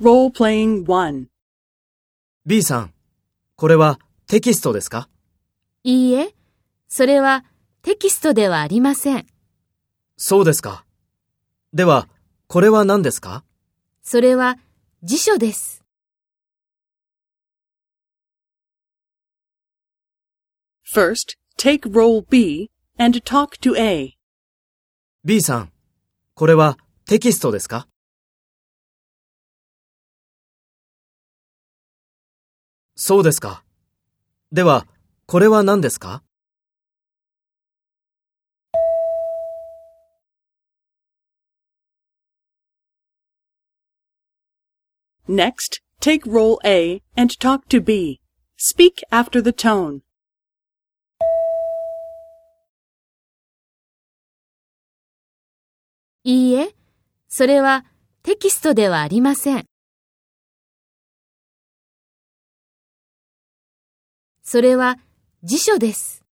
Role-playing 1. B さん、これはテキストですか？いいえ、それはテキストではありません。そうですか。では、これは何ですか？それは辞書です。First, take role B and talk to A. ?B さん、これはテキストですか？そうですか。では、これは何ですか Next, take role A and talk to B. Speak after the tone. いいえ、それはテキストではありません。それは辞書です。